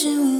是我。